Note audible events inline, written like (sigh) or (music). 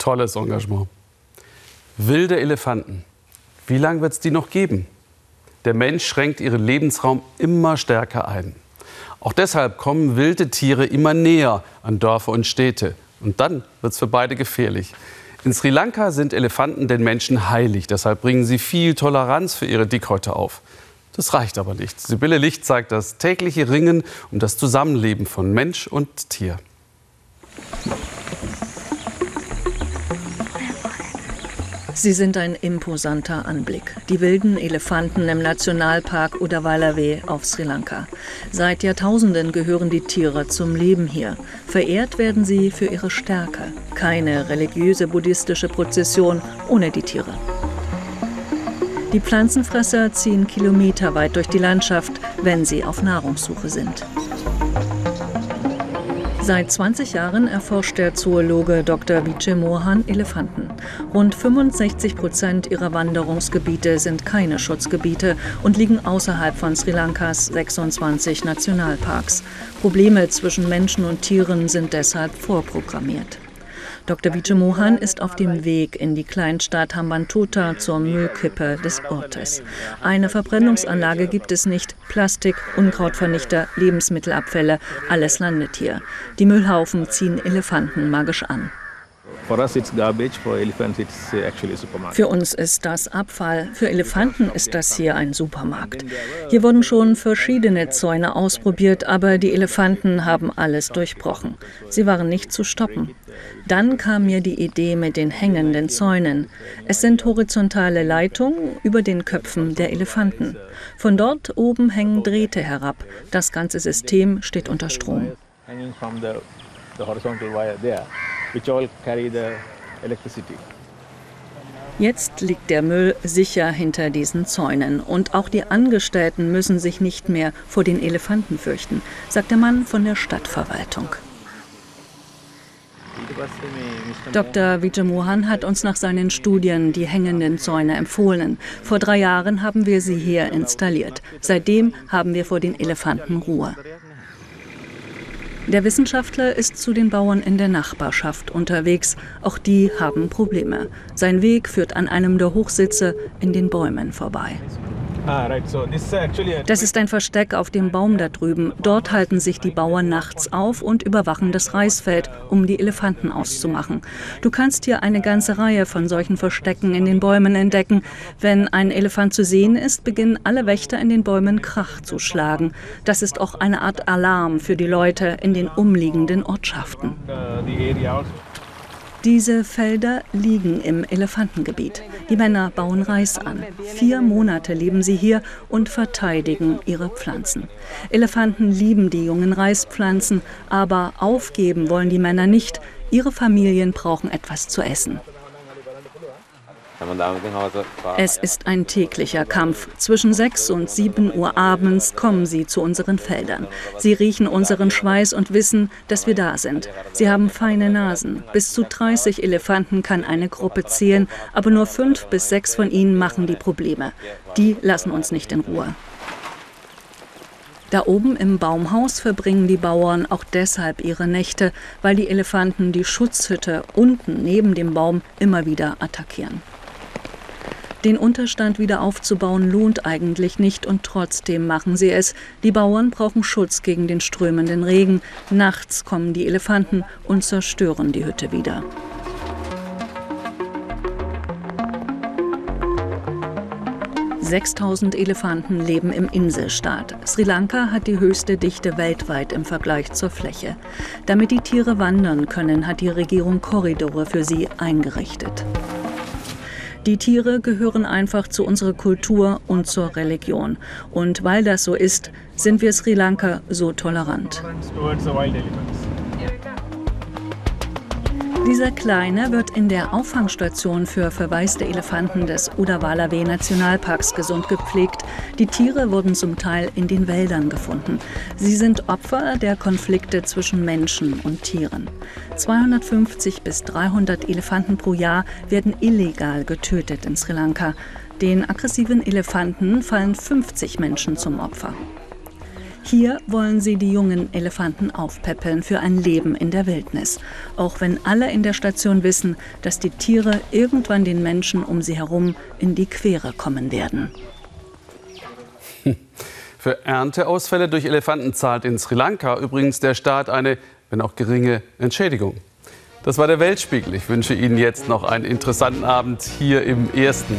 Tolles Engagement. Wilde Elefanten. Wie lange wird es die noch geben? Der Mensch schränkt ihren Lebensraum immer stärker ein. Auch deshalb kommen wilde Tiere immer näher an Dörfer und Städte. Und dann wird es für beide gefährlich. In Sri Lanka sind Elefanten den Menschen heilig. Deshalb bringen sie viel Toleranz für ihre Dickhäute auf. Das reicht aber nicht. Sibylle Licht zeigt das tägliche Ringen um das Zusammenleben von Mensch und Tier. Sie sind ein imposanter Anblick. Die wilden Elefanten im Nationalpark Udawalawe auf Sri Lanka. Seit Jahrtausenden gehören die Tiere zum Leben hier. Verehrt werden sie für ihre Stärke. Keine religiöse buddhistische Prozession ohne die Tiere. Die Pflanzenfresser ziehen kilometerweit durch die Landschaft, wenn sie auf Nahrungssuche sind. Seit 20 Jahren erforscht der Zoologe Dr. Vijay Mohan Elefanten. Rund 65 Prozent ihrer Wanderungsgebiete sind keine Schutzgebiete und liegen außerhalb von Sri Lankas 26 Nationalparks. Probleme zwischen Menschen und Tieren sind deshalb vorprogrammiert. Dr. Vijay Mohan ist auf dem Weg in die Kleinstadt Hambantota zur Müllkippe des Ortes. Eine Verbrennungsanlage gibt es nicht. Plastik, Unkrautvernichter, Lebensmittelabfälle, alles landet hier. Die Müllhaufen ziehen Elefanten magisch an. Uh, für uns ist das Abfall, für Elefanten ist das hier ein Supermarkt. Hier wurden schon verschiedene Zäune ausprobiert, aber die Elefanten haben alles durchbrochen. Sie waren nicht zu stoppen. Dann kam mir die Idee mit den hängenden Zäunen. Es sind horizontale Leitungen über den Köpfen der Elefanten. Von dort oben hängen Drähte herab. Das ganze System steht unter Strom which all carry the electricity. Jetzt liegt der Müll sicher hinter diesen Zäunen und auch die Angestellten müssen sich nicht mehr vor den Elefanten fürchten, sagt der Mann von der Stadtverwaltung. Dr. Vijamohan hat uns nach seinen Studien die hängenden Zäune empfohlen. Vor drei Jahren haben wir sie hier installiert. Seitdem haben wir vor den Elefanten Ruhe. Der Wissenschaftler ist zu den Bauern in der Nachbarschaft unterwegs. Auch die haben Probleme. Sein Weg führt an einem der Hochsitze in den Bäumen vorbei. Ah, das ist ein Versteck auf dem Baum da drüben. Dort halten sich die Bauern nachts auf und überwachen das Reisfeld, um die Elefanten auszumachen. Du kannst hier eine ganze Reihe von solchen Verstecken in den Bäumen entdecken. Wenn ein Elefant zu sehen ist, beginnen alle Wächter in den Bäumen Krach zu schlagen. Das ist auch eine Art Alarm für die Leute in den umliegenden Ortschaften. Diese Felder liegen im Elefantengebiet. Die Männer bauen Reis an. Vier Monate leben sie hier und verteidigen ihre Pflanzen. Elefanten lieben die jungen Reispflanzen, aber aufgeben wollen die Männer nicht. Ihre Familien brauchen etwas zu essen. Es ist ein täglicher Kampf. Zwischen 6 und 7 Uhr abends kommen sie zu unseren Feldern. Sie riechen unseren Schweiß und wissen, dass wir da sind. Sie haben feine Nasen. Bis zu 30 Elefanten kann eine Gruppe zählen, aber nur fünf bis sechs von ihnen machen die Probleme. Die lassen uns nicht in Ruhe. Da oben im Baumhaus verbringen die Bauern auch deshalb ihre Nächte, weil die Elefanten die Schutzhütte unten neben dem Baum immer wieder attackieren. Den Unterstand wieder aufzubauen lohnt eigentlich nicht und trotzdem machen sie es. Die Bauern brauchen Schutz gegen den strömenden Regen. Nachts kommen die Elefanten und zerstören die Hütte wieder. Sechstausend Elefanten leben im Inselstaat. Sri Lanka hat die höchste Dichte weltweit im Vergleich zur Fläche. Damit die Tiere wandern können, hat die Regierung Korridore für sie eingerichtet. Die Tiere gehören einfach zu unserer Kultur und zur Religion. Und weil das so ist, sind wir Sri Lanka so tolerant. Dieser Kleine wird in der Auffangstation für verwaiste Elefanten des Udawalawe Nationalparks gesund gepflegt. Die Tiere wurden zum Teil in den Wäldern gefunden. Sie sind Opfer der Konflikte zwischen Menschen und Tieren. 250 bis 300 Elefanten pro Jahr werden illegal getötet in Sri Lanka. Den aggressiven Elefanten fallen 50 Menschen zum Opfer. Hier wollen sie die jungen Elefanten aufpäppeln für ein Leben in der Wildnis. Auch wenn alle in der Station wissen, dass die Tiere irgendwann den Menschen um sie herum in die Quere kommen werden. (laughs) Für Ernteausfälle durch Elefanten zahlt in Sri Lanka übrigens der Staat eine, wenn auch geringe, Entschädigung. Das war der Weltspiegel. Ich wünsche Ihnen jetzt noch einen interessanten Abend hier im Ersten.